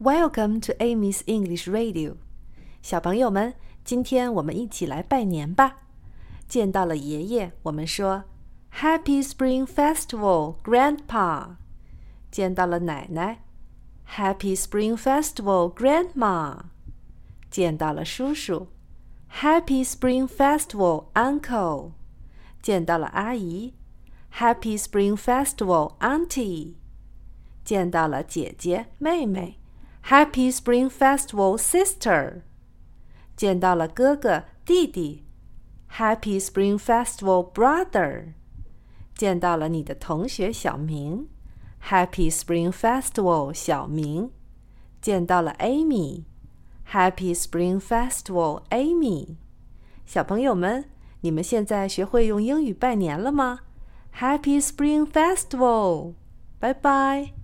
Welcome to Amy's English Radio，小朋友们，今天我们一起来拜年吧。见到了爷爷，我们说 Happy Spring Festival, Grandpa。见到了奶奶，Happy Spring Festival, Grandma。见到了叔叔，Happy Spring Festival, Uncle。见到了阿姨，Happy Spring Festival, Auntie。见到了姐姐、妹妹，Happy Spring Festival, Sister。见到了哥哥、弟弟，Happy Spring Festival, Brother。见到了你的同学小明，Happy Spring Festival, 小明。见到了 Amy，Happy Spring Festival, Amy。小朋友们，你们现在学会用英语拜年了吗？Happy Spring Festival！拜拜。